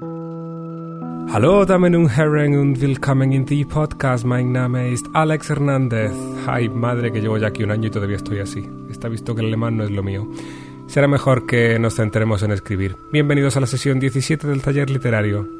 Hallo Damen und Herren und willkommen in die Podcast. Mein Name ist Alex Hernández. Ay, madre que llevo ya aquí un año y todavía estoy así. Está visto que el alemán no es lo mío. Será mejor que nos centremos en escribir. Bienvenidos a la sesión 17 del taller literario.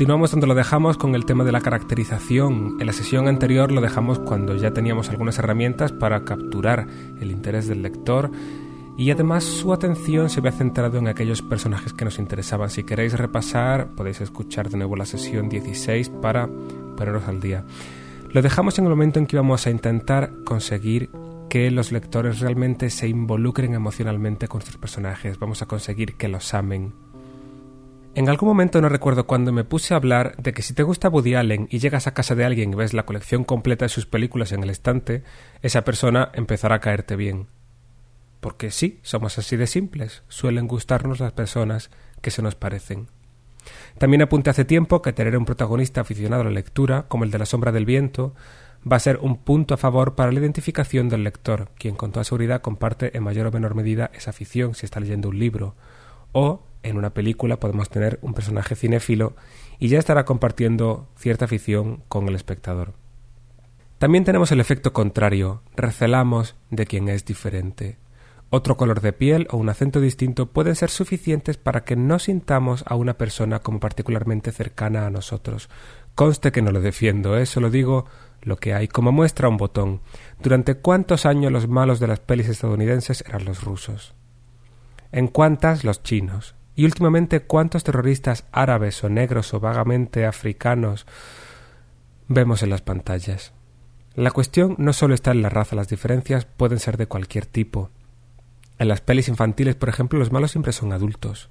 Continuamos donde lo dejamos con el tema de la caracterización. En la sesión anterior lo dejamos cuando ya teníamos algunas herramientas para capturar el interés del lector y además su atención se había centrado en aquellos personajes que nos interesaban. Si queréis repasar, podéis escuchar de nuevo la sesión 16 para poneros al día. Lo dejamos en el momento en que íbamos a intentar conseguir que los lectores realmente se involucren emocionalmente con sus personajes. Vamos a conseguir que los amen, en algún momento no recuerdo cuando me puse a hablar de que si te gusta Woody Allen y llegas a casa de alguien y ves la colección completa de sus películas en el estante, esa persona empezará a caerte bien. Porque sí, somos así de simples, suelen gustarnos las personas que se nos parecen. También apunté hace tiempo que tener un protagonista aficionado a la lectura, como el de La sombra del viento, va a ser un punto a favor para la identificación del lector, quien con toda seguridad comparte en mayor o menor medida esa afición si está leyendo un libro, o en una película podemos tener un personaje cinéfilo y ya estará compartiendo cierta afición con el espectador. También tenemos el efecto contrario, recelamos de quien es diferente. Otro color de piel o un acento distinto pueden ser suficientes para que no sintamos a una persona como particularmente cercana a nosotros. Conste que no lo defiendo, eso ¿eh? lo digo lo que hay como muestra un botón. ¿Durante cuántos años los malos de las pelis estadounidenses eran los rusos? ¿En cuántas los chinos? Y últimamente, ¿cuántos terroristas árabes o negros o vagamente africanos vemos en las pantallas? La cuestión no solo está en la raza, las diferencias pueden ser de cualquier tipo. En las pelis infantiles, por ejemplo, los malos siempre son adultos.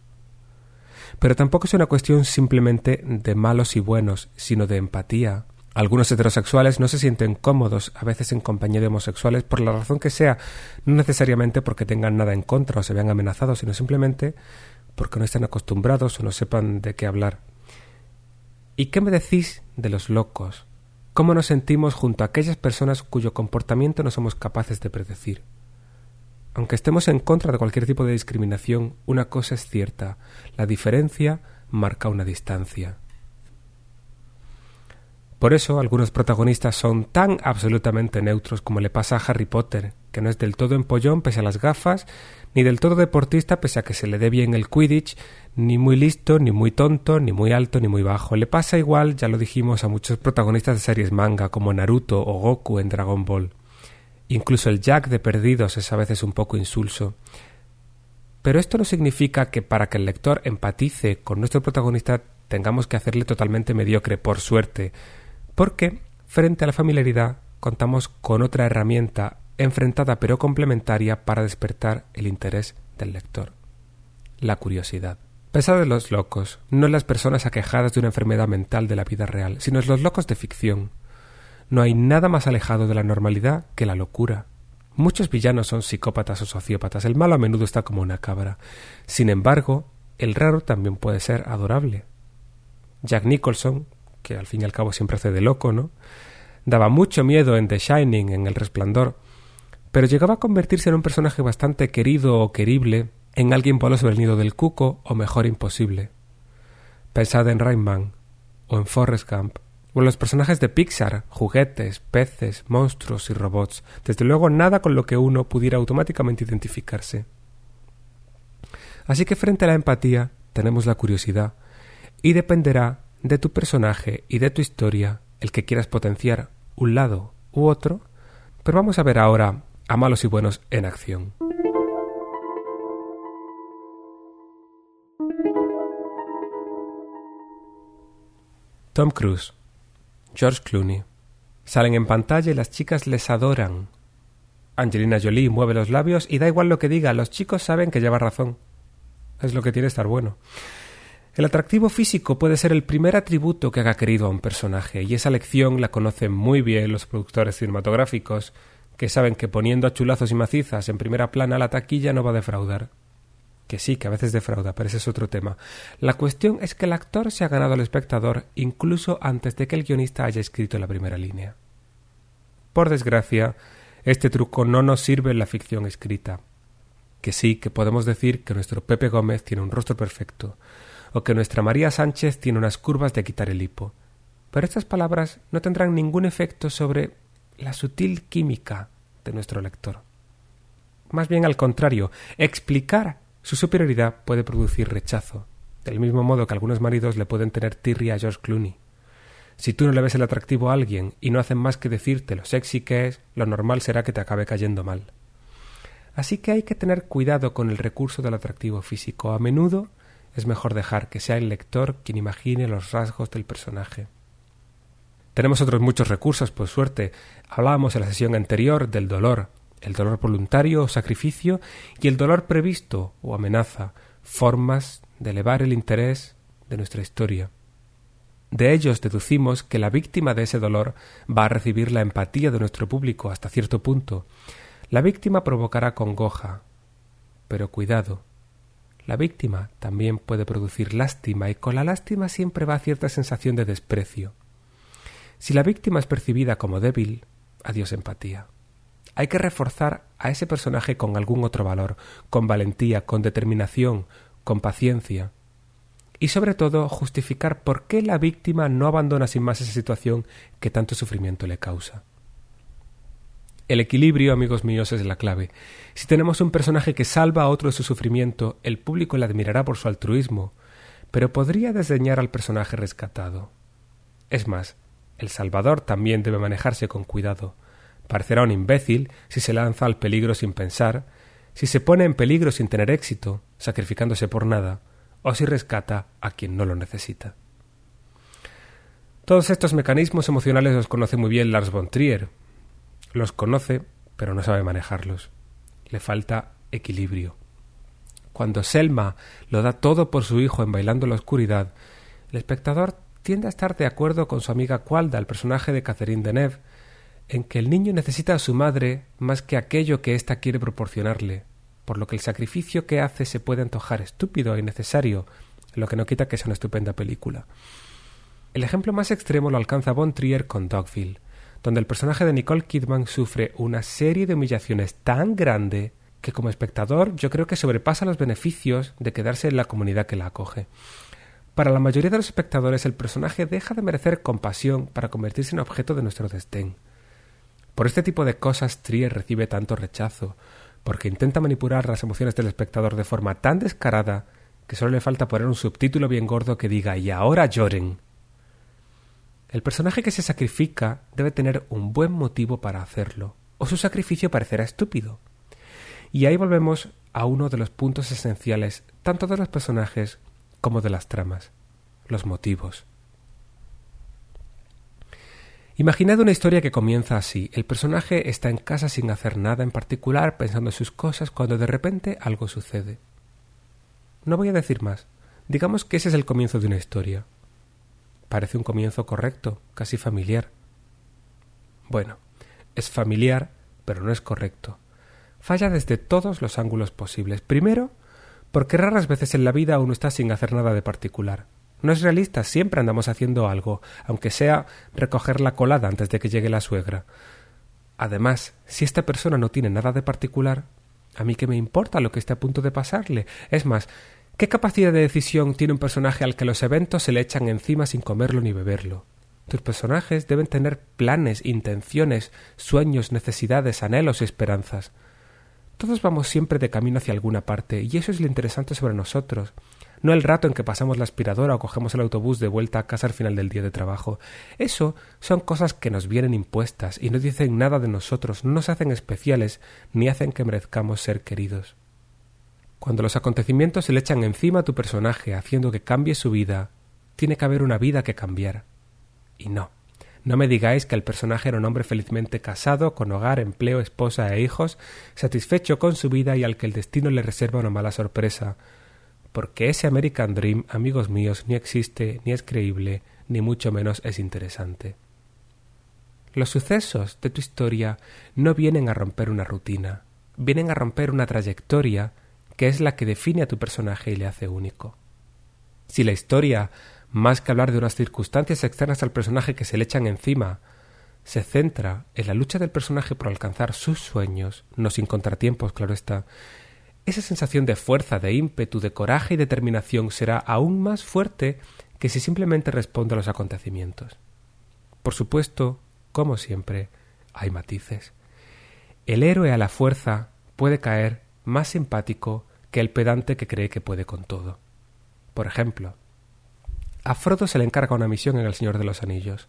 Pero tampoco es una cuestión simplemente de malos y buenos, sino de empatía. Algunos heterosexuales no se sienten cómodos, a veces en compañía de homosexuales, por la razón que sea, no necesariamente porque tengan nada en contra o se vean amenazados, sino simplemente porque no están acostumbrados o no sepan de qué hablar. ¿Y qué me decís de los locos? ¿Cómo nos sentimos junto a aquellas personas cuyo comportamiento no somos capaces de predecir? Aunque estemos en contra de cualquier tipo de discriminación, una cosa es cierta, la diferencia marca una distancia. Por eso algunos protagonistas son tan absolutamente neutros como le pasa a Harry Potter, que no es del todo empollón pese a las gafas, ni del todo deportista pese a que se le dé bien el Quidditch, ni muy listo, ni muy tonto, ni muy alto, ni muy bajo. Le pasa igual, ya lo dijimos, a muchos protagonistas de series manga como Naruto o Goku en Dragon Ball. Incluso el Jack de Perdidos es a veces un poco insulso. Pero esto no significa que para que el lector empatice con nuestro protagonista tengamos que hacerle totalmente mediocre, por suerte, porque, frente a la familiaridad, contamos con otra herramienta enfrentada pero complementaria para despertar el interés del lector. La curiosidad. Pesar de los locos, no es las personas aquejadas de una enfermedad mental de la vida real, sino es los locos de ficción. No hay nada más alejado de la normalidad que la locura. Muchos villanos son psicópatas o sociópatas, el malo a menudo está como una cabra. Sin embargo, el raro también puede ser adorable. Jack Nicholson, que al fin y al cabo siempre hace de loco, ¿no? Daba mucho miedo en The Shining, en El Resplandor, pero llegaba a convertirse en un personaje bastante querido o querible, en alguien voló sobre el nido del cuco, o mejor imposible. Pensad en Rainman, o en Forrest Gump, o en los personajes de Pixar, juguetes, peces, monstruos y robots, desde luego nada con lo que uno pudiera automáticamente identificarse. Así que frente a la empatía tenemos la curiosidad, y dependerá de tu personaje y de tu historia el que quieras potenciar un lado u otro, pero vamos a ver ahora a malos y buenos en acción. Tom Cruise, George Clooney, salen en pantalla y las chicas les adoran. Angelina Jolie mueve los labios y da igual lo que diga, los chicos saben que lleva razón. Es lo que tiene estar bueno. El atractivo físico puede ser el primer atributo que haga querido a un personaje, y esa lección la conocen muy bien los productores cinematográficos, que saben que poniendo a chulazos y macizas en primera plana la taquilla no va a defraudar. Que sí, que a veces defrauda, pero ese es otro tema. La cuestión es que el actor se ha ganado al espectador incluso antes de que el guionista haya escrito la primera línea. Por desgracia, este truco no nos sirve en la ficción escrita. Que sí, que podemos decir que nuestro Pepe Gómez tiene un rostro perfecto, o que nuestra María Sánchez tiene unas curvas de quitar el hipo. Pero estas palabras no tendrán ningún efecto sobre la sutil química de nuestro lector. Más bien al contrario, explicar su superioridad puede producir rechazo, del mismo modo que algunos maridos le pueden tener tirria a George Clooney. Si tú no le ves el atractivo a alguien y no hacen más que decirte lo sexy que es, lo normal será que te acabe cayendo mal. Así que hay que tener cuidado con el recurso del atractivo físico. A menudo es mejor dejar que sea el lector quien imagine los rasgos del personaje. Tenemos otros muchos recursos, por suerte. Hablábamos en la sesión anterior del dolor, el dolor voluntario o sacrificio y el dolor previsto o amenaza, formas de elevar el interés de nuestra historia. De ellos deducimos que la víctima de ese dolor va a recibir la empatía de nuestro público hasta cierto punto. La víctima provocará congoja. Pero cuidado. La víctima también puede producir lástima y con la lástima siempre va cierta sensación de desprecio. Si la víctima es percibida como débil, adiós empatía. Hay que reforzar a ese personaje con algún otro valor, con valentía, con determinación, con paciencia y sobre todo justificar por qué la víctima no abandona sin más esa situación que tanto sufrimiento le causa. El equilibrio, amigos míos, es la clave. Si tenemos un personaje que salva a otro de su sufrimiento, el público le admirará por su altruismo, pero podría desdeñar al personaje rescatado. Es más, el Salvador también debe manejarse con cuidado. Parecerá un imbécil si se lanza al peligro sin pensar, si se pone en peligro sin tener éxito, sacrificándose por nada, o si rescata a quien no lo necesita. Todos estos mecanismos emocionales los conoce muy bien Lars von Trier. Los conoce, pero no sabe manejarlos. Le falta equilibrio. Cuando Selma lo da todo por su hijo en Bailando en la Oscuridad, el espectador tiende a estar de acuerdo con su amiga Cualda, el personaje de Catherine Deneuve, en que el niño necesita a su madre más que aquello que ésta quiere proporcionarle, por lo que el sacrificio que hace se puede antojar estúpido e innecesario, lo que no quita que sea una estupenda película. El ejemplo más extremo lo alcanza Von Trier con Dogville, donde el personaje de Nicole Kidman sufre una serie de humillaciones tan grande que como espectador yo creo que sobrepasa los beneficios de quedarse en la comunidad que la acoge. Para la mayoría de los espectadores el personaje deja de merecer compasión para convertirse en objeto de nuestro desdén. Por este tipo de cosas Trier recibe tanto rechazo, porque intenta manipular las emociones del espectador de forma tan descarada que solo le falta poner un subtítulo bien gordo que diga y ahora lloren. El personaje que se sacrifica debe tener un buen motivo para hacerlo, o su sacrificio parecerá estúpido. Y ahí volvemos a uno de los puntos esenciales tanto de los personajes como de las tramas, los motivos. Imaginad una historia que comienza así. El personaje está en casa sin hacer nada en particular, pensando en sus cosas, cuando de repente algo sucede. No voy a decir más. Digamos que ese es el comienzo de una historia. Parece un comienzo correcto, casi familiar. Bueno, es familiar, pero no es correcto. Falla desde todos los ángulos posibles. Primero, porque raras veces en la vida uno está sin hacer nada de particular. No es realista, siempre andamos haciendo algo, aunque sea recoger la colada antes de que llegue la suegra. Además, si esta persona no tiene nada de particular, a mí qué me importa lo que esté a punto de pasarle. Es más, ¿qué capacidad de decisión tiene un personaje al que los eventos se le echan encima sin comerlo ni beberlo? Tus personajes deben tener planes, intenciones, sueños, necesidades, anhelos y esperanzas. Todos vamos siempre de camino hacia alguna parte, y eso es lo interesante sobre nosotros no el rato en que pasamos la aspiradora o cogemos el autobús de vuelta a casa al final del día de trabajo. Eso son cosas que nos vienen impuestas y no dicen nada de nosotros, no nos hacen especiales ni hacen que merezcamos ser queridos. Cuando los acontecimientos se le echan encima a tu personaje haciendo que cambie su vida, tiene que haber una vida que cambiar. Y no, No me digáis que el personaje era un hombre felizmente casado, con hogar, empleo, esposa e hijos, satisfecho con su vida y al que el destino le reserva una mala sorpresa. Porque ese American Dream, amigos míos, ni existe, ni es creíble, ni mucho menos es interesante. Los sucesos de tu historia no vienen a romper una rutina, vienen a romper una trayectoria que es la que define a tu personaje y le hace único. Si la historia más que hablar de unas circunstancias externas al personaje que se le echan encima, se centra en la lucha del personaje por alcanzar sus sueños, no sin contratiempos, claro está, esa sensación de fuerza, de ímpetu, de coraje y determinación será aún más fuerte que si simplemente responde a los acontecimientos. Por supuesto, como siempre, hay matices. El héroe a la fuerza puede caer más simpático que el pedante que cree que puede con todo. Por ejemplo, a Frodo se le encarga una misión en El Señor de los Anillos.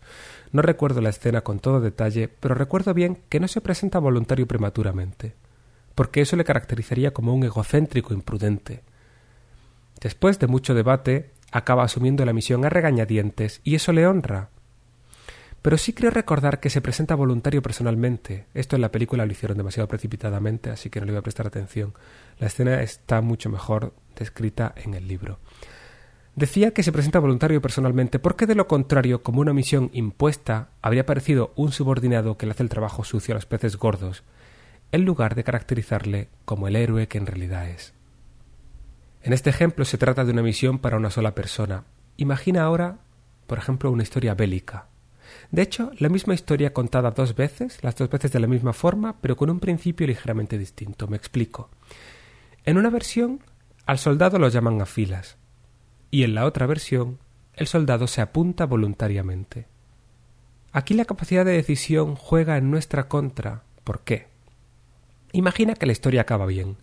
No recuerdo la escena con todo detalle, pero recuerdo bien que no se presenta voluntario prematuramente, porque eso le caracterizaría como un egocéntrico imprudente. Después de mucho debate, acaba asumiendo la misión a regañadientes, y eso le honra. Pero sí creo recordar que se presenta voluntario personalmente. Esto en la película lo hicieron demasiado precipitadamente, así que no le voy a prestar atención. La escena está mucho mejor descrita en el libro. Decía que se presenta voluntario personalmente porque de lo contrario, como una misión impuesta, habría parecido un subordinado que le hace el trabajo sucio a los peces gordos, en lugar de caracterizarle como el héroe que en realidad es. En este ejemplo se trata de una misión para una sola persona. Imagina ahora, por ejemplo, una historia bélica. De hecho, la misma historia contada dos veces, las dos veces de la misma forma, pero con un principio ligeramente distinto. Me explico. En una versión, al soldado lo llaman a filas, y en la otra versión el soldado se apunta voluntariamente. Aquí la capacidad de decisión juega en nuestra contra. ¿Por qué? Imagina que la historia acaba bien.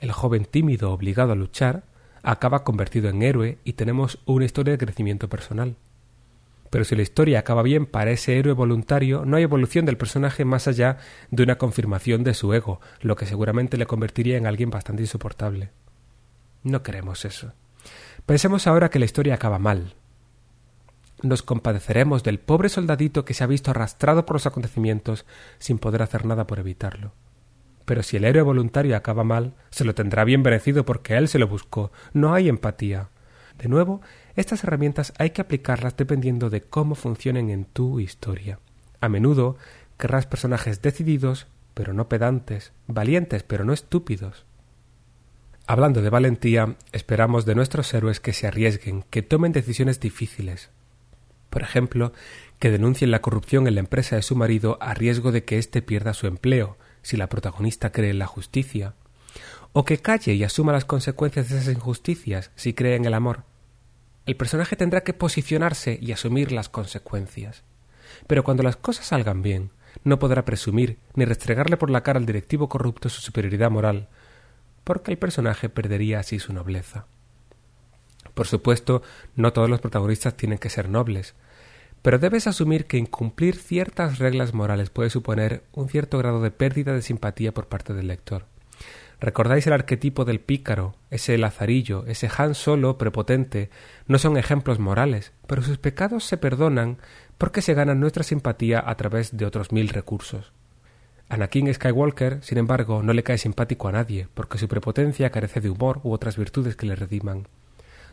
El joven tímido obligado a luchar acaba convertido en héroe y tenemos una historia de crecimiento personal. Pero si la historia acaba bien para ese héroe voluntario, no hay evolución del personaje más allá de una confirmación de su ego, lo que seguramente le convertiría en alguien bastante insoportable. No queremos eso. Pensemos ahora que la historia acaba mal. Nos compadeceremos del pobre soldadito que se ha visto arrastrado por los acontecimientos sin poder hacer nada por evitarlo. Pero si el héroe voluntario acaba mal, se lo tendrá bien merecido porque él se lo buscó. No hay empatía. De nuevo, estas herramientas hay que aplicarlas dependiendo de cómo funcionen en tu historia. A menudo querrás personajes decididos, pero no pedantes, valientes, pero no estúpidos. Hablando de valentía, esperamos de nuestros héroes que se arriesguen, que tomen decisiones difíciles. Por ejemplo, que denuncien la corrupción en la empresa de su marido a riesgo de que éste pierda su empleo, si la protagonista cree en la justicia, o que calle y asuma las consecuencias de esas injusticias si cree en el amor. El personaje tendrá que posicionarse y asumir las consecuencias. Pero cuando las cosas salgan bien, no podrá presumir ni restregarle por la cara al directivo corrupto su superioridad moral, porque el personaje perdería así su nobleza. Por supuesto, no todos los protagonistas tienen que ser nobles, pero debes asumir que incumplir ciertas reglas morales puede suponer un cierto grado de pérdida de simpatía por parte del lector. ¿Recordáis el arquetipo del pícaro, ese lazarillo, ese Han Solo prepotente? No son ejemplos morales, pero sus pecados se perdonan porque se ganan nuestra simpatía a través de otros mil recursos. Anakin Skywalker, sin embargo, no le cae simpático a nadie, porque su prepotencia carece de humor u otras virtudes que le rediman.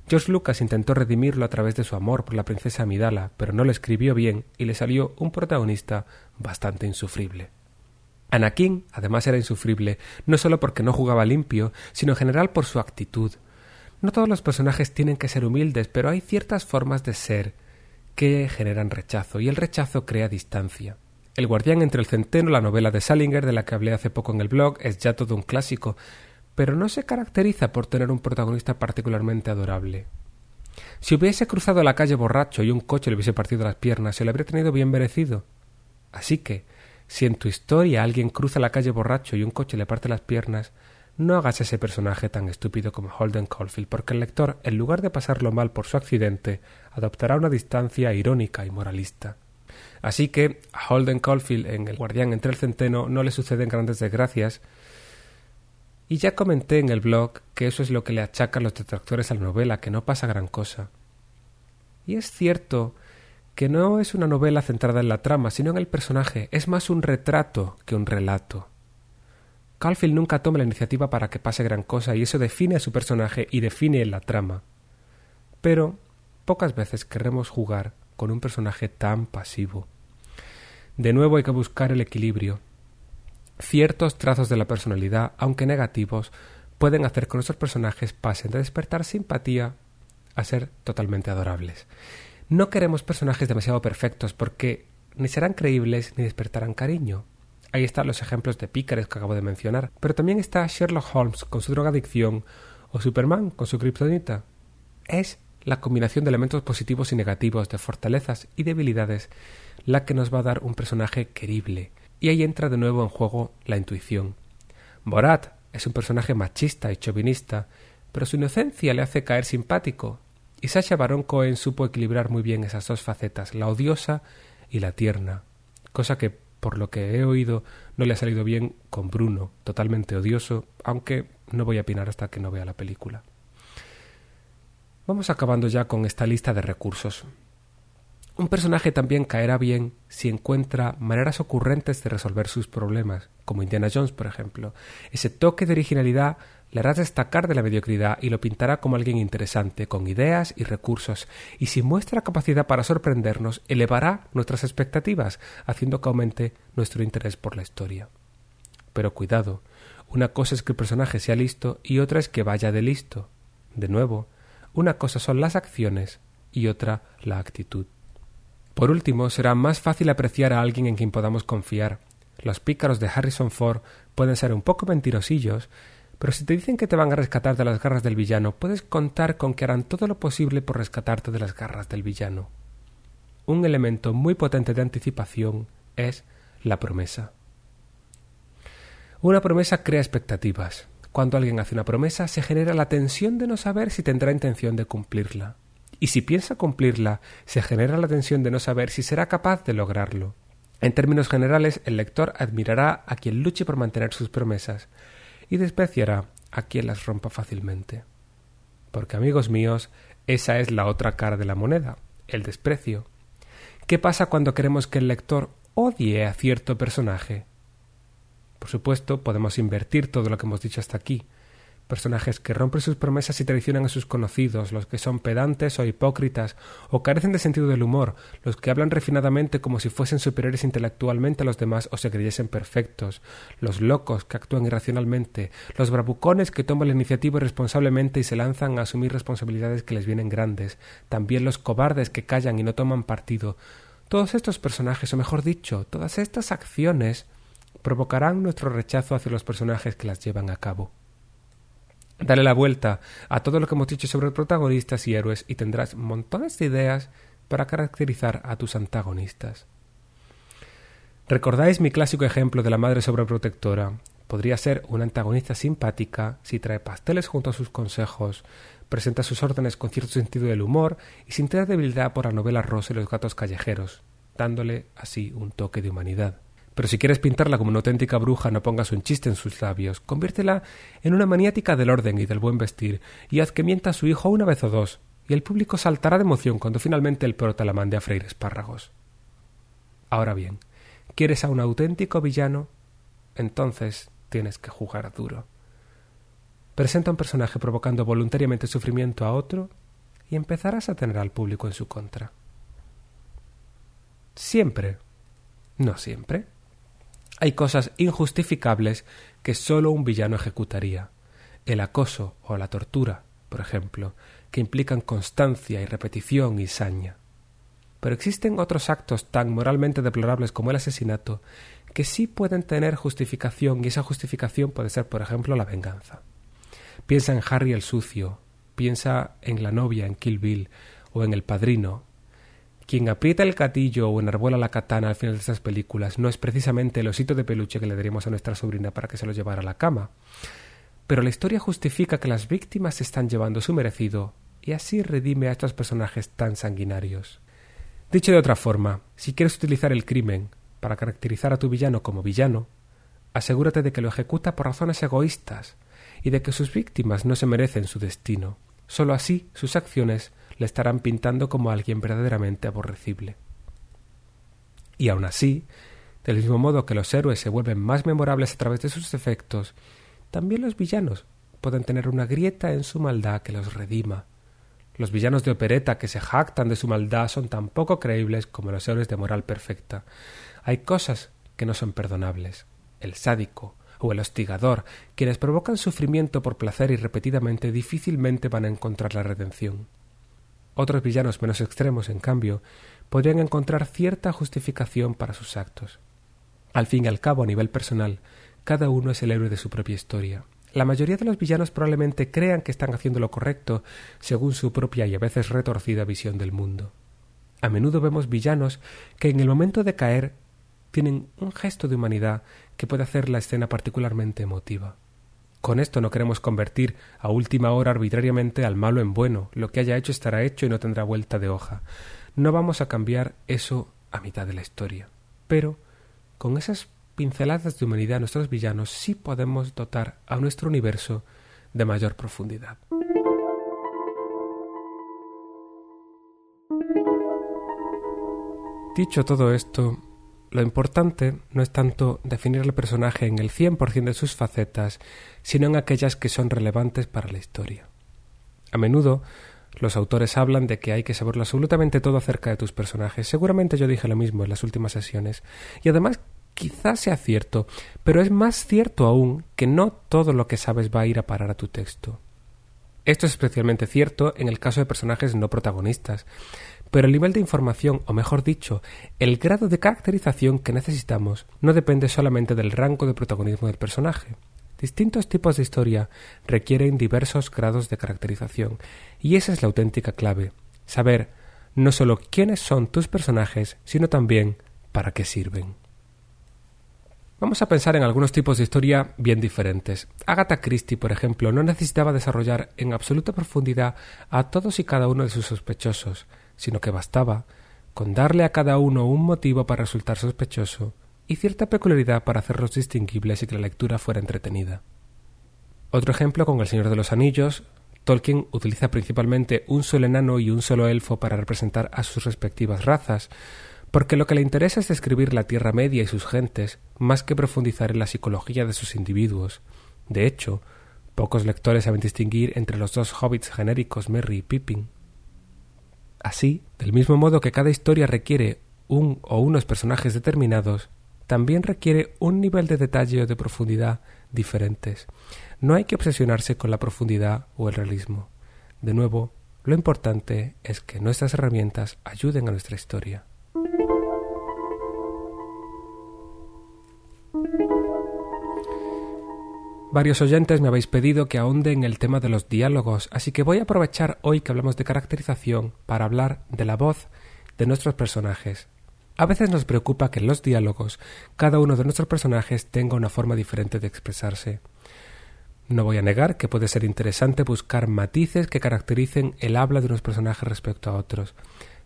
George Lucas intentó redimirlo a través de su amor por la princesa Amidala, pero no lo escribió bien y le salió un protagonista bastante insufrible. Anakin, además, era insufrible, no solo porque no jugaba limpio, sino en general por su actitud. No todos los personajes tienen que ser humildes, pero hay ciertas formas de ser que generan rechazo, y el rechazo crea distancia. El guardián entre el centeno, la novela de Salinger de la que hablé hace poco en el blog, es ya todo un clásico, pero no se caracteriza por tener un protagonista particularmente adorable. Si hubiese cruzado la calle borracho y un coche le hubiese partido las piernas, se le habría tenido bien merecido. Así que, si en tu historia alguien cruza la calle borracho y un coche le parte las piernas, no hagas ese personaje tan estúpido como Holden Caulfield, porque el lector, en lugar de pasarlo mal por su accidente, adoptará una distancia irónica y moralista. Así que a Holden Caulfield en El Guardián entre el Centeno no le suceden grandes desgracias. Y ya comenté en el blog que eso es lo que le achacan los detractores a la novela, que no pasa gran cosa. Y es cierto que no es una novela centrada en la trama, sino en el personaje, es más un retrato que un relato. Caulfield nunca toma la iniciativa para que pase gran cosa y eso define a su personaje y define la trama. Pero pocas veces querremos jugar con un personaje tan pasivo. De nuevo hay que buscar el equilibrio. Ciertos trazos de la personalidad, aunque negativos, pueden hacer que nuestros personajes pasen de despertar simpatía a ser totalmente adorables. No queremos personajes demasiado perfectos porque ni serán creíbles ni despertarán cariño. Ahí están los ejemplos de pícares que acabo de mencionar, pero también está Sherlock Holmes con su drogadicción o Superman con su kriptonita. Es la combinación de elementos positivos y negativos, de fortalezas y debilidades, la que nos va a dar un personaje querible. Y ahí entra de nuevo en juego la intuición. Borat es un personaje machista y chauvinista, pero su inocencia le hace caer simpático, y Sacha Baron Cohen supo equilibrar muy bien esas dos facetas, la odiosa y la tierna, cosa que, por lo que he oído, no le ha salido bien con Bruno, totalmente odioso, aunque no voy a opinar hasta que no vea la película. Vamos acabando ya con esta lista de recursos. Un personaje también caerá bien si encuentra maneras ocurrentes de resolver sus problemas, como Indiana Jones, por ejemplo. Ese toque de originalidad le hará destacar de la mediocridad y lo pintará como alguien interesante, con ideas y recursos, y si muestra capacidad para sorprendernos, elevará nuestras expectativas, haciendo que aumente nuestro interés por la historia. Pero cuidado, una cosa es que el personaje sea listo y otra es que vaya de listo. De nuevo, una cosa son las acciones y otra la actitud. Por último, será más fácil apreciar a alguien en quien podamos confiar. Los pícaros de Harrison Ford pueden ser un poco mentirosillos, pero si te dicen que te van a rescatar de las garras del villano, puedes contar con que harán todo lo posible por rescatarte de las garras del villano. Un elemento muy potente de anticipación es la promesa. Una promesa crea expectativas. Cuando alguien hace una promesa, se genera la tensión de no saber si tendrá intención de cumplirla y si piensa cumplirla, se genera la tensión de no saber si será capaz de lograrlo. En términos generales, el lector admirará a quien luche por mantener sus promesas y despreciará a quien las rompa fácilmente. Porque, amigos míos, esa es la otra cara de la moneda, el desprecio. ¿Qué pasa cuando queremos que el lector odie a cierto personaje? Por supuesto, podemos invertir todo lo que hemos dicho hasta aquí, personajes que rompen sus promesas y traicionan a sus conocidos, los que son pedantes o hipócritas, o carecen de sentido del humor, los que hablan refinadamente como si fuesen superiores intelectualmente a los demás o se creyesen perfectos, los locos que actúan irracionalmente, los bravucones que toman la iniciativa irresponsablemente y se lanzan a asumir responsabilidades que les vienen grandes, también los cobardes que callan y no toman partido. Todos estos personajes, o mejor dicho, todas estas acciones, provocarán nuestro rechazo hacia los personajes que las llevan a cabo. Dale la vuelta a todo lo que hemos dicho sobre protagonistas y héroes y tendrás montones de ideas para caracterizar a tus antagonistas. ¿Recordáis mi clásico ejemplo de la madre sobreprotectora? Podría ser una antagonista simpática si trae pasteles junto a sus consejos, presenta sus órdenes con cierto sentido del humor y sin tener debilidad por la novela rosa y los gatos callejeros, dándole así un toque de humanidad. Pero si quieres pintarla como una auténtica bruja, no pongas un chiste en sus labios. Conviértela en una maniática del orden y del buen vestir, y haz que mienta a su hijo una vez o dos, y el público saltará de emoción cuando finalmente el prota la mande a freír espárragos. Ahora bien, ¿quieres a un auténtico villano? Entonces tienes que jugar duro. Presenta un personaje provocando voluntariamente sufrimiento a otro y empezarás a tener al público en su contra. Siempre, no siempre, hay cosas injustificables que sólo un villano ejecutaría. El acoso o la tortura, por ejemplo, que implican constancia y repetición y saña. Pero existen otros actos tan moralmente deplorables como el asesinato que sí pueden tener justificación y esa justificación puede ser, por ejemplo, la venganza. Piensa en Harry el sucio, piensa en la novia en Kill Bill o en el padrino quien aprieta el gatillo o enarbola la katana al final de estas películas no es precisamente el osito de peluche que le daríamos a nuestra sobrina para que se lo llevara a la cama. Pero la historia justifica que las víctimas se están llevando su merecido y así redime a estos personajes tan sanguinarios. Dicho de otra forma, si quieres utilizar el crimen para caracterizar a tu villano como villano, asegúrate de que lo ejecuta por razones egoístas y de que sus víctimas no se merecen su destino. Solo así sus acciones le estarán pintando como alguien verdaderamente aborrecible. Y aun así, del mismo modo que los héroes se vuelven más memorables a través de sus efectos, también los villanos pueden tener una grieta en su maldad que los redima. Los villanos de opereta que se jactan de su maldad son tan poco creíbles como los héroes de moral perfecta. Hay cosas que no son perdonables. El sádico o el hostigador, quienes provocan sufrimiento por placer y repetidamente difícilmente van a encontrar la redención. Otros villanos menos extremos, en cambio, podrían encontrar cierta justificación para sus actos. Al fin y al cabo, a nivel personal, cada uno es el héroe de su propia historia. La mayoría de los villanos probablemente crean que están haciendo lo correcto según su propia y a veces retorcida visión del mundo. A menudo vemos villanos que en el momento de caer tienen un gesto de humanidad que puede hacer la escena particularmente emotiva. Con esto no queremos convertir a última hora arbitrariamente al malo en bueno. Lo que haya hecho estará hecho y no tendrá vuelta de hoja. No vamos a cambiar eso a mitad de la historia. Pero, con esas pinceladas de humanidad nuestros villanos sí podemos dotar a nuestro universo de mayor profundidad. Dicho todo esto, lo importante no es tanto definir el personaje en el 100% de sus facetas, sino en aquellas que son relevantes para la historia. A menudo, los autores hablan de que hay que saberlo absolutamente todo acerca de tus personajes. Seguramente yo dije lo mismo en las últimas sesiones. Y además, quizás sea cierto, pero es más cierto aún que no todo lo que sabes va a ir a parar a tu texto. Esto es especialmente cierto en el caso de personajes no protagonistas, pero el nivel de información, o mejor dicho, el grado de caracterización que necesitamos, no depende solamente del rango de protagonismo del personaje. Distintos tipos de historia requieren diversos grados de caracterización, y esa es la auténtica clave, saber no solo quiénes son tus personajes, sino también para qué sirven. Vamos a pensar en algunos tipos de historia bien diferentes. Agatha Christie, por ejemplo, no necesitaba desarrollar en absoluta profundidad a todos y cada uno de sus sospechosos, sino que bastaba con darle a cada uno un motivo para resultar sospechoso y cierta peculiaridad para hacerlos distinguibles y que la lectura fuera entretenida. Otro ejemplo con El Señor de los Anillos, Tolkien utiliza principalmente un solo enano y un solo elfo para representar a sus respectivas razas, porque lo que le interesa es describir la Tierra Media y sus gentes, más que profundizar en la psicología de sus individuos. De hecho, pocos lectores saben distinguir entre los dos hobbits genéricos Merry y Pippin. Así, del mismo modo que cada historia requiere un o unos personajes determinados, también requiere un nivel de detalle o de profundidad diferentes. No hay que obsesionarse con la profundidad o el realismo. De nuevo, lo importante es que nuestras herramientas ayuden a nuestra historia. Varios oyentes me habéis pedido que ahonde en el tema de los diálogos, así que voy a aprovechar hoy que hablamos de caracterización para hablar de la voz de nuestros personajes. A veces nos preocupa que en los diálogos cada uno de nuestros personajes tenga una forma diferente de expresarse. No voy a negar que puede ser interesante buscar matices que caractericen el habla de unos personajes respecto a otros,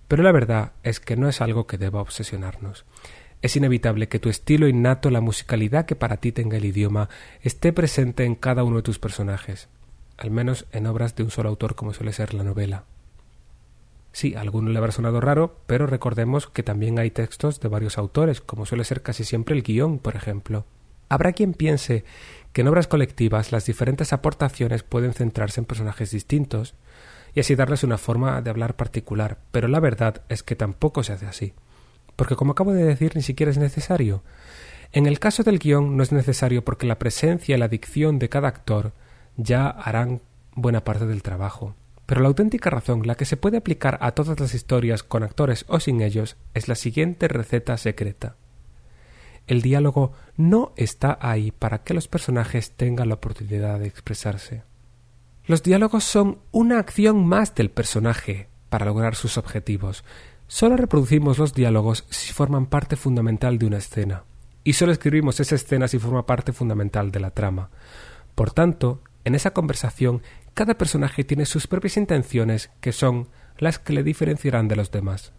pero la verdad es que no es algo que deba obsesionarnos. Es inevitable que tu estilo innato, la musicalidad que para ti tenga el idioma, esté presente en cada uno de tus personajes, al menos en obras de un solo autor como suele ser la novela. Sí, a alguno le habrá sonado raro, pero recordemos que también hay textos de varios autores, como suele ser casi siempre el guion, por ejemplo. Habrá quien piense que en obras colectivas las diferentes aportaciones pueden centrarse en personajes distintos y así darles una forma de hablar particular, pero la verdad es que tampoco se hace así porque como acabo de decir ni siquiera es necesario. En el caso del guion no es necesario porque la presencia y la dicción de cada actor ya harán buena parte del trabajo. Pero la auténtica razón, la que se puede aplicar a todas las historias con actores o sin ellos, es la siguiente receta secreta. El diálogo no está ahí para que los personajes tengan la oportunidad de expresarse. Los diálogos son una acción más del personaje para lograr sus objetivos. Solo reproducimos los diálogos si forman parte fundamental de una escena, y solo escribimos esa escena si forma parte fundamental de la trama. Por tanto, en esa conversación, cada personaje tiene sus propias intenciones que son las que le diferenciarán de los demás.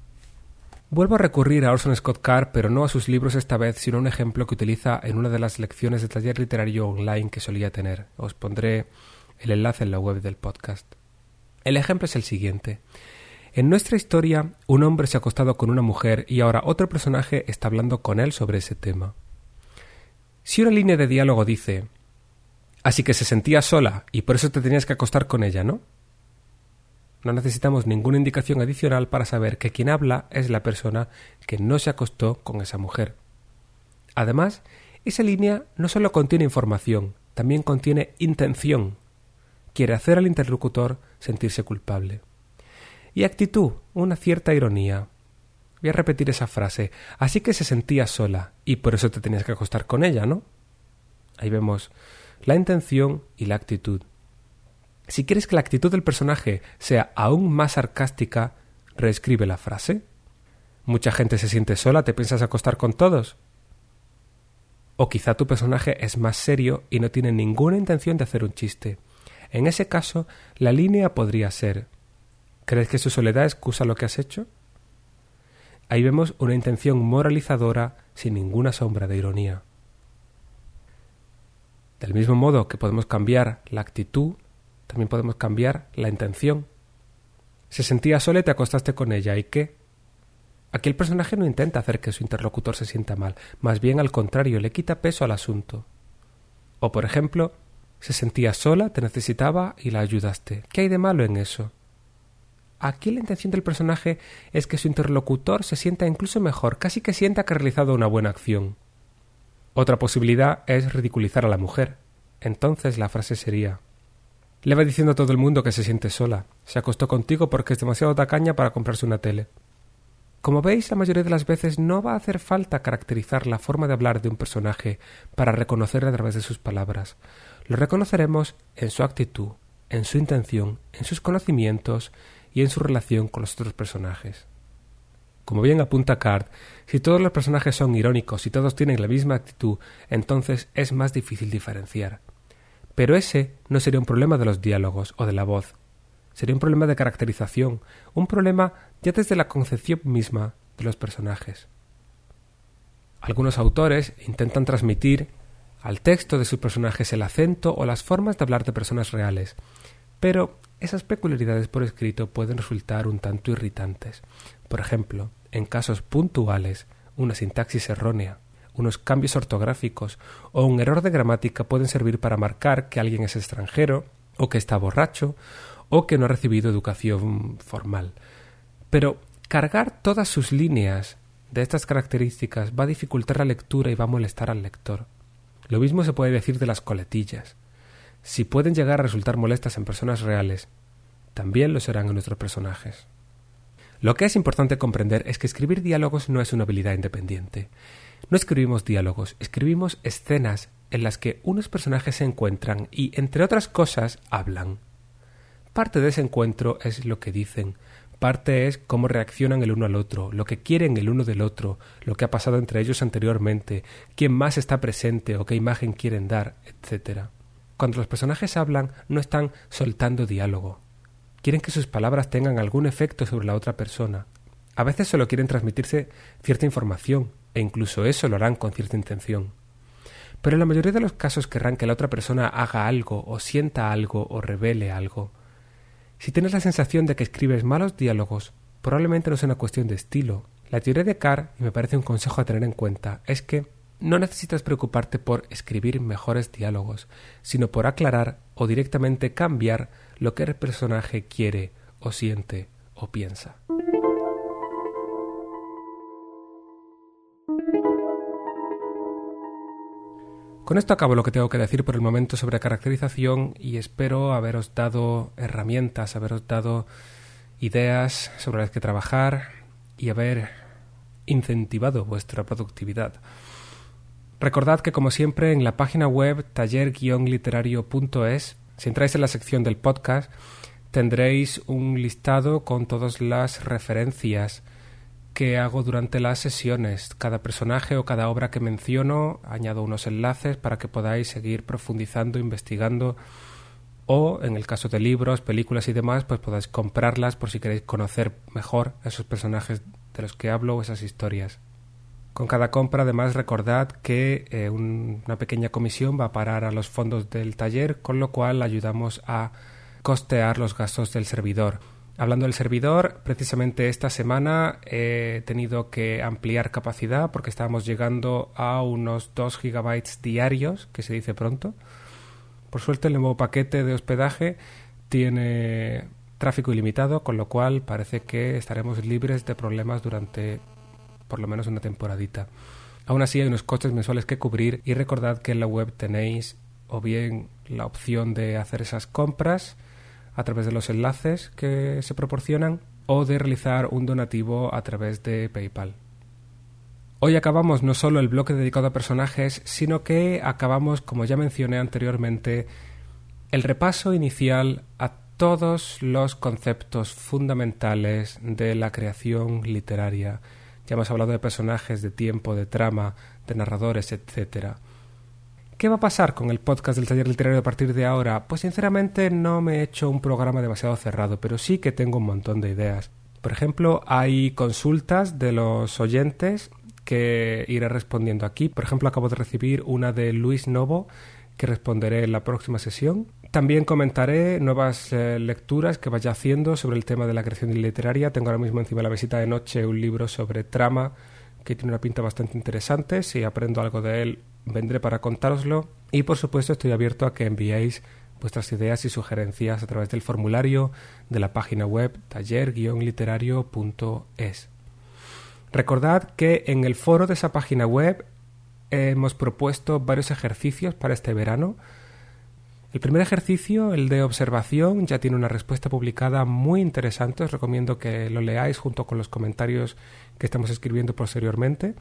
Vuelvo a recurrir a Orson Scott Card, pero no a sus libros esta vez, sino a un ejemplo que utiliza en una de las lecciones de taller literario online que solía tener. Os pondré el enlace en la web del podcast. El ejemplo es el siguiente. En nuestra historia, un hombre se ha acostado con una mujer y ahora otro personaje está hablando con él sobre ese tema. Si una línea de diálogo dice Así que se sentía sola y por eso te tenías que acostar con ella, ¿no? No necesitamos ninguna indicación adicional para saber que quien habla es la persona que no se acostó con esa mujer. Además, esa línea no solo contiene información, también contiene intención. Quiere hacer al interlocutor sentirse culpable. Y actitud, una cierta ironía. Voy a repetir esa frase. Así que se sentía sola, y por eso te tenías que acostar con ella, ¿no? Ahí vemos la intención y la actitud. Si quieres que la actitud del personaje sea aún más sarcástica, reescribe la frase. Mucha gente se siente sola, ¿te piensas acostar con todos? O quizá tu personaje es más serio y no tiene ninguna intención de hacer un chiste. En ese caso, la línea podría ser ¿Crees que su soledad excusa lo que has hecho? Ahí vemos una intención moralizadora sin ninguna sombra de ironía. Del mismo modo que podemos cambiar la actitud, también podemos cambiar la intención. Se sentía sola y te acostaste con ella, ¿y qué? Aquí el personaje no intenta hacer que su interlocutor se sienta mal, más bien al contrario, le quita peso al asunto. O por ejemplo, se sentía sola, te necesitaba y la ayudaste. ¿Qué hay de malo en eso? Aquí la intención del personaje es que su interlocutor se sienta incluso mejor, casi que sienta que ha realizado una buena acción. Otra posibilidad es ridiculizar a la mujer. Entonces la frase sería Le va diciendo a todo el mundo que se siente sola. Se acostó contigo porque es demasiado tacaña para comprarse una tele. Como veis, la mayoría de las veces no va a hacer falta caracterizar la forma de hablar de un personaje para reconocerle a través de sus palabras. Lo reconoceremos en su actitud, en su intención, en sus conocimientos y en su relación con los otros personajes. Como bien apunta Card, si todos los personajes son irónicos y todos tienen la misma actitud, entonces es más difícil diferenciar. Pero ese no sería un problema de los diálogos o de la voz. Sería un problema de caracterización, un problema ya desde la concepción misma de los personajes. Algunos autores intentan transmitir al texto de sus personajes el acento o las formas de hablar de personas reales, pero esas peculiaridades por escrito pueden resultar un tanto irritantes. Por ejemplo, en casos puntuales, una sintaxis errónea, unos cambios ortográficos o un error de gramática pueden servir para marcar que alguien es extranjero, o que está borracho, o que no ha recibido educación formal. Pero cargar todas sus líneas de estas características va a dificultar la lectura y va a molestar al lector. Lo mismo se puede decir de las coletillas. Si pueden llegar a resultar molestas en personas reales, también lo serán en nuestros personajes. Lo que es importante comprender es que escribir diálogos no es una habilidad independiente. No escribimos diálogos, escribimos escenas en las que unos personajes se encuentran y, entre otras cosas, hablan. Parte de ese encuentro es lo que dicen, parte es cómo reaccionan el uno al otro, lo que quieren el uno del otro, lo que ha pasado entre ellos anteriormente, quién más está presente o qué imagen quieren dar, etc. Cuando los personajes hablan, no están soltando diálogo, quieren que sus palabras tengan algún efecto sobre la otra persona. A veces solo quieren transmitirse cierta información, e incluso eso lo harán con cierta intención. Pero en la mayoría de los casos querrán que la otra persona haga algo, o sienta algo, o revele algo. Si tienes la sensación de que escribes malos diálogos, probablemente no sea una cuestión de estilo. La teoría de Carr, y me parece un consejo a tener en cuenta, es que no necesitas preocuparte por escribir mejores diálogos, sino por aclarar o directamente cambiar lo que el personaje quiere o siente o piensa. Con esto acabo lo que tengo que decir por el momento sobre caracterización y espero haberos dado herramientas, haberos dado ideas sobre las que trabajar y haber incentivado vuestra productividad. Recordad que como siempre en la página web taller-literario.es si entráis en la sección del podcast, tendréis un listado con todas las referencias que hago durante las sesiones. Cada personaje o cada obra que menciono, añado unos enlaces para que podáis seguir profundizando, investigando o, en el caso de libros, películas y demás, pues podáis comprarlas por si queréis conocer mejor esos personajes de los que hablo o esas historias. Con cada compra, además, recordad que eh, una pequeña comisión va a parar a los fondos del taller, con lo cual ayudamos a costear los gastos del servidor. Hablando del servidor, precisamente esta semana he tenido que ampliar capacidad porque estábamos llegando a unos 2 gigabytes diarios, que se dice pronto. Por suerte el nuevo paquete de hospedaje tiene tráfico ilimitado, con lo cual parece que estaremos libres de problemas durante por lo menos una temporadita. Aún así hay unos costes mensuales que cubrir y recordad que en la web tenéis o bien la opción de hacer esas compras a través de los enlaces que se proporcionan o de realizar un donativo a través de PayPal. Hoy acabamos no solo el bloque dedicado a personajes, sino que acabamos, como ya mencioné anteriormente, el repaso inicial a todos los conceptos fundamentales de la creación literaria. Ya hemos hablado de personajes, de tiempo, de trama, de narradores, etc. ¿Qué va a pasar con el podcast del taller literario a partir de ahora? Pues sinceramente no me he hecho un programa demasiado cerrado, pero sí que tengo un montón de ideas. Por ejemplo, hay consultas de los oyentes que iré respondiendo aquí. Por ejemplo, acabo de recibir una de Luis Novo que responderé en la próxima sesión. También comentaré nuevas eh, lecturas que vaya haciendo sobre el tema de la creación literaria. Tengo ahora mismo encima de la visita de noche un libro sobre trama que tiene una pinta bastante interesante. Si aprendo algo de él, vendré para contároslo y por supuesto estoy abierto a que enviéis vuestras ideas y sugerencias a través del formulario de la página web taller-literario.es. Recordad que en el foro de esa página web hemos propuesto varios ejercicios para este verano. El primer ejercicio, el de observación, ya tiene una respuesta publicada muy interesante. Os recomiendo que lo leáis junto con los comentarios que estamos escribiendo posteriormente.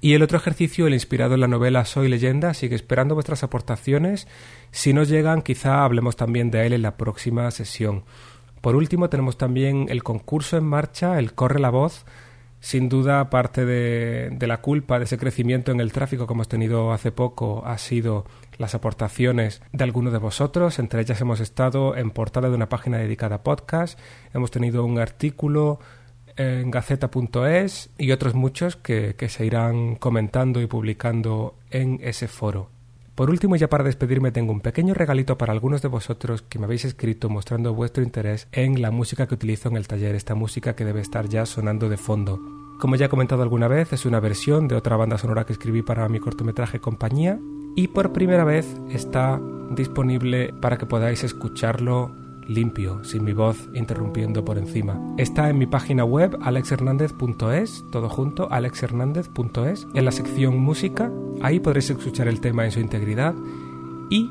Y el otro ejercicio, el inspirado en la novela Soy leyenda, sigue esperando vuestras aportaciones. Si nos llegan, quizá hablemos también de él en la próxima sesión. Por último, tenemos también el concurso en marcha, el Corre la Voz. Sin duda, parte de, de la culpa de ese crecimiento en el tráfico que hemos tenido hace poco ha sido las aportaciones de algunos de vosotros. Entre ellas hemos estado en portada de una página dedicada a podcast. Hemos tenido un artículo en gaceta.es y otros muchos que, que se irán comentando y publicando en ese foro. Por último, ya para despedirme, tengo un pequeño regalito para algunos de vosotros que me habéis escrito mostrando vuestro interés en la música que utilizo en el taller, esta música que debe estar ya sonando de fondo. Como ya he comentado alguna vez, es una versión de otra banda sonora que escribí para mi cortometraje Compañía y por primera vez está disponible para que podáis escucharlo limpio, sin mi voz interrumpiendo por encima. Está en mi página web alexhernandez.es, todo junto, alexhernandez.es, en la sección música, ahí podréis escuchar el tema en su integridad y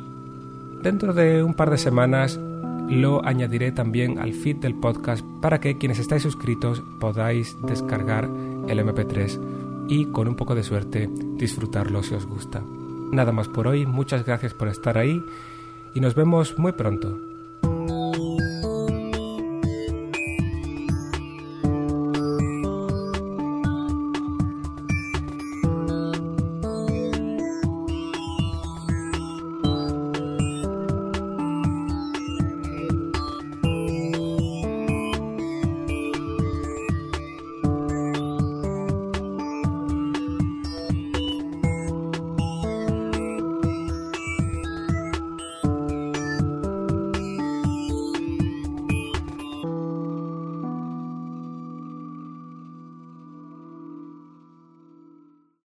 dentro de un par de semanas lo añadiré también al feed del podcast para que quienes estáis suscritos podáis descargar el MP3 y con un poco de suerte disfrutarlo si os gusta. Nada más por hoy, muchas gracias por estar ahí y nos vemos muy pronto.